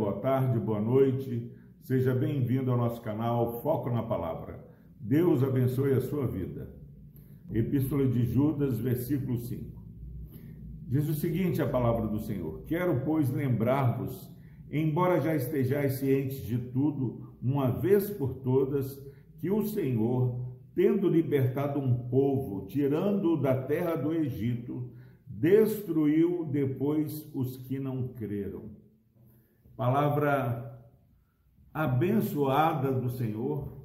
boa tarde, boa noite. Seja bem-vindo ao nosso canal Foco na Palavra. Deus abençoe a sua vida. Epístola de Judas, versículo 5. Diz o seguinte a palavra do Senhor: Quero, pois, lembrar-vos, embora já estejais cientes de tudo, uma vez por todas, que o Senhor, tendo libertado um povo, tirando-o da terra do Egito, destruiu depois os que não creram. Palavra abençoada do Senhor,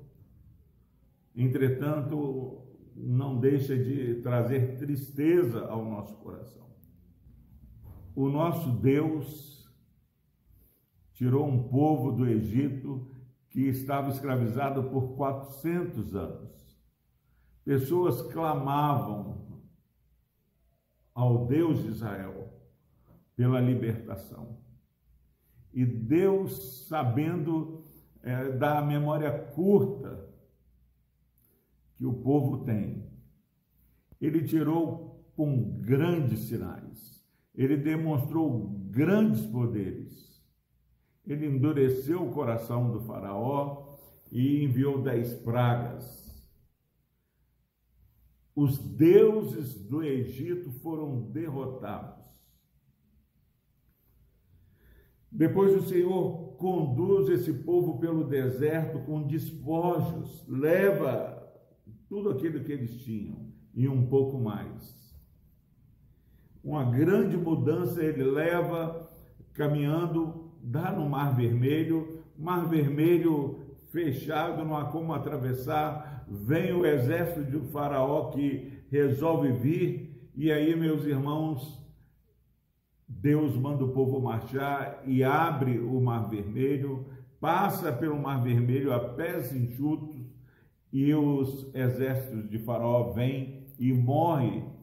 entretanto, não deixa de trazer tristeza ao nosso coração. O nosso Deus tirou um povo do Egito que estava escravizado por 400 anos. Pessoas clamavam ao Deus de Israel pela libertação. E Deus, sabendo é, da memória curta que o povo tem, ele tirou com grandes sinais, ele demonstrou grandes poderes ele endureceu o coração do Faraó e enviou dez pragas. Os deuses do Egito foram derrotados. Depois o Senhor conduz esse povo pelo deserto com despojos, leva tudo aquilo que eles tinham e um pouco mais. Uma grande mudança ele leva caminhando dá no Mar Vermelho, Mar Vermelho fechado, não há como atravessar, vem o exército de Faraó que resolve vir, e aí, meus irmãos, Deus manda o povo marchar e abre o Mar Vermelho, passa pelo Mar Vermelho a pés enxutos, e os exércitos de Faraó vêm e morrem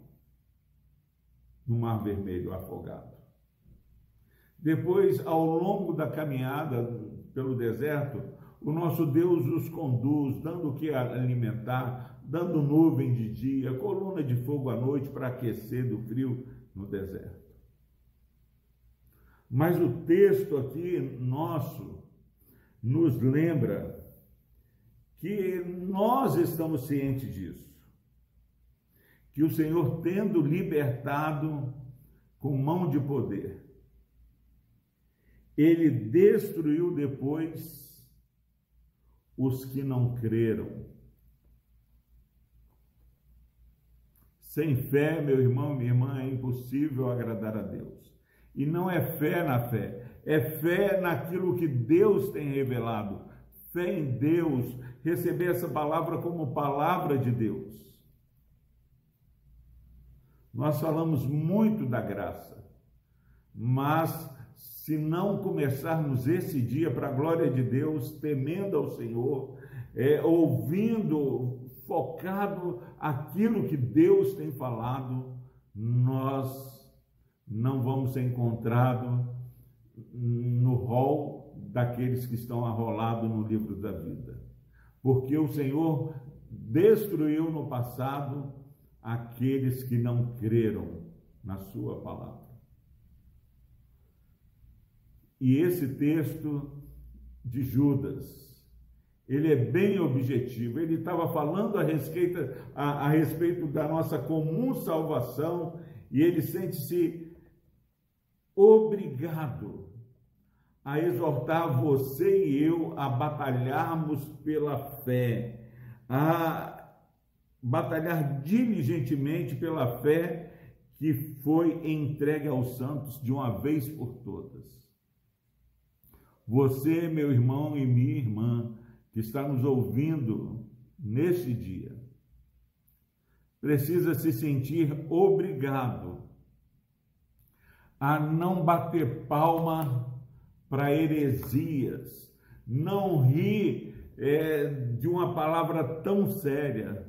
no Mar Vermelho afogado. Depois, ao longo da caminhada pelo deserto, o nosso Deus os conduz, dando o que alimentar, dando nuvem de dia, coluna de fogo à noite para aquecer do frio no deserto. Mas o texto aqui nosso nos lembra que nós estamos cientes disso. Que o Senhor, tendo libertado com mão de poder, ele destruiu depois os que não creram. Sem fé, meu irmão, minha irmã, é impossível agradar a Deus. E não é fé na fé, é fé naquilo que Deus tem revelado. Fé em Deus, receber essa palavra como palavra de Deus. Nós falamos muito da graça, mas se não começarmos esse dia para a glória de Deus, temendo ao Senhor, é, ouvindo, focado aquilo que Deus tem falado, nós não vamos ser encontrados no rol daqueles que estão arrolados no livro da vida. Porque o Senhor destruiu no passado aqueles que não creram na sua palavra. E esse texto de Judas, ele é bem objetivo. Ele estava falando a respeito, a, a respeito da nossa comum salvação e ele sente-se obrigado a exortar você e eu a batalharmos pela fé, a batalhar diligentemente pela fé que foi entregue aos santos de uma vez por todas. Você, meu irmão e minha irmã, que está nos ouvindo neste dia, precisa se sentir obrigado a não bater palma para heresias, não rir é, de uma palavra tão séria.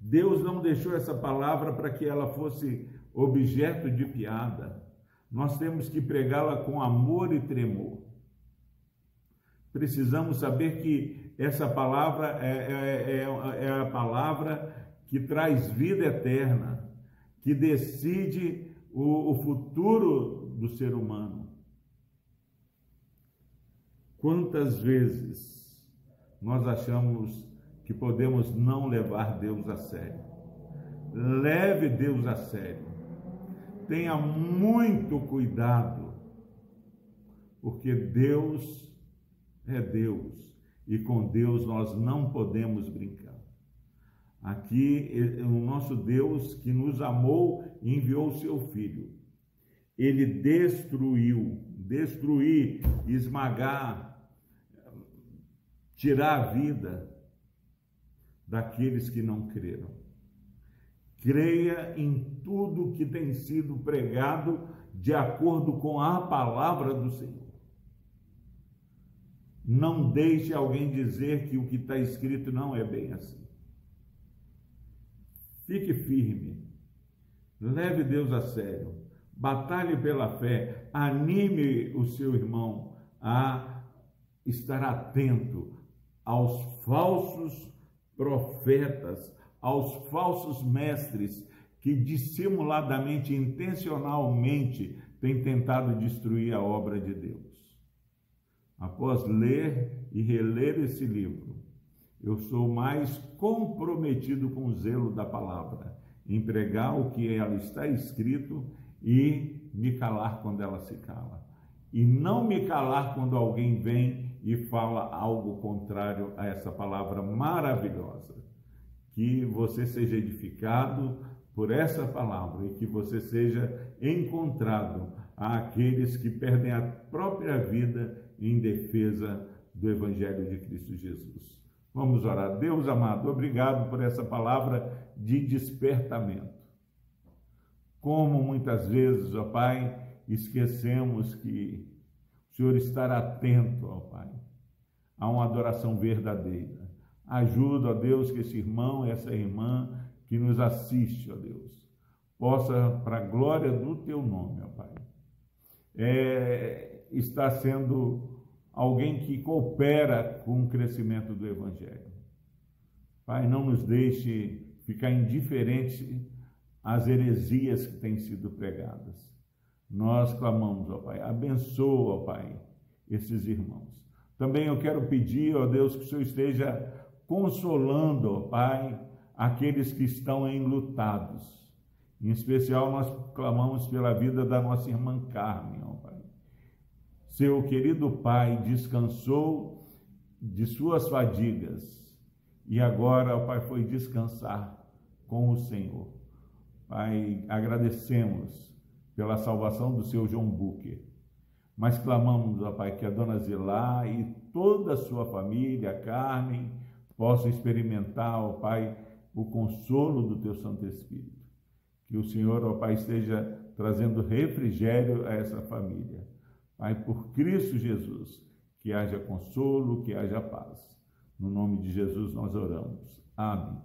Deus não deixou essa palavra para que ela fosse objeto de piada. Nós temos que pregá-la com amor e tremor precisamos saber que essa palavra é, é, é, é, a palavra que traz vida eterna, que decide o, o futuro do ser humano. Quantas vezes nós achamos que podemos não levar Deus a sério? Leve Deus a sério. Tenha muito cuidado, porque Deus é Deus e com Deus nós não podemos brincar. Aqui é o nosso Deus que nos amou enviou seu Filho. Ele destruiu, destruir, esmagar, tirar a vida daqueles que não creram. Creia em tudo que tem sido pregado de acordo com a palavra do Senhor. Não deixe alguém dizer que o que está escrito não é bem assim. Fique firme. Leve Deus a sério. Batalhe pela fé. Anime o seu irmão a estar atento aos falsos profetas, aos falsos mestres que dissimuladamente, intencionalmente têm tentado destruir a obra de Deus após ler e reler esse livro, eu sou mais comprometido com o zelo da palavra, em pregar o que ela está escrito e me calar quando ela se cala. E não me calar quando alguém vem e fala algo contrário a essa palavra maravilhosa. Que você seja edificado por essa palavra e que você seja encontrado àqueles que perdem a própria vida em defesa do Evangelho de Cristo Jesus. Vamos orar. Deus amado, obrigado por essa palavra de despertamento. Como muitas vezes, ó Pai, esquecemos que o Senhor está atento, ó Pai, a uma adoração verdadeira. Ajuda, ó Deus, que esse irmão, essa irmã que nos assiste, ó Deus, possa, para a glória do Teu nome, ó Pai, é, está sendo alguém que coopera com o crescimento do Evangelho. Pai, não nos deixe ficar indiferente às heresias que têm sido pregadas. Nós clamamos, ó Pai, abençoa, ó Pai, esses irmãos. Também eu quero pedir, ó Deus, que o Senhor esteja consolando, ó Pai, aqueles que estão enlutados. Em especial, nós clamamos pela vida da nossa irmã Carmen, ó. Seu querido pai descansou de suas fadigas e agora o pai foi descansar com o Senhor. Pai, agradecemos pela salvação do seu João Buque, mas clamamos, ó Pai, que a dona Zilá e toda a sua família, a Carmen, possam experimentar, ó Pai, o consolo do teu Santo Espírito. Que o Senhor, ó Pai, esteja trazendo refrigério a essa família. Pai, por Cristo Jesus, que haja consolo, que haja paz. No nome de Jesus nós oramos. Amém.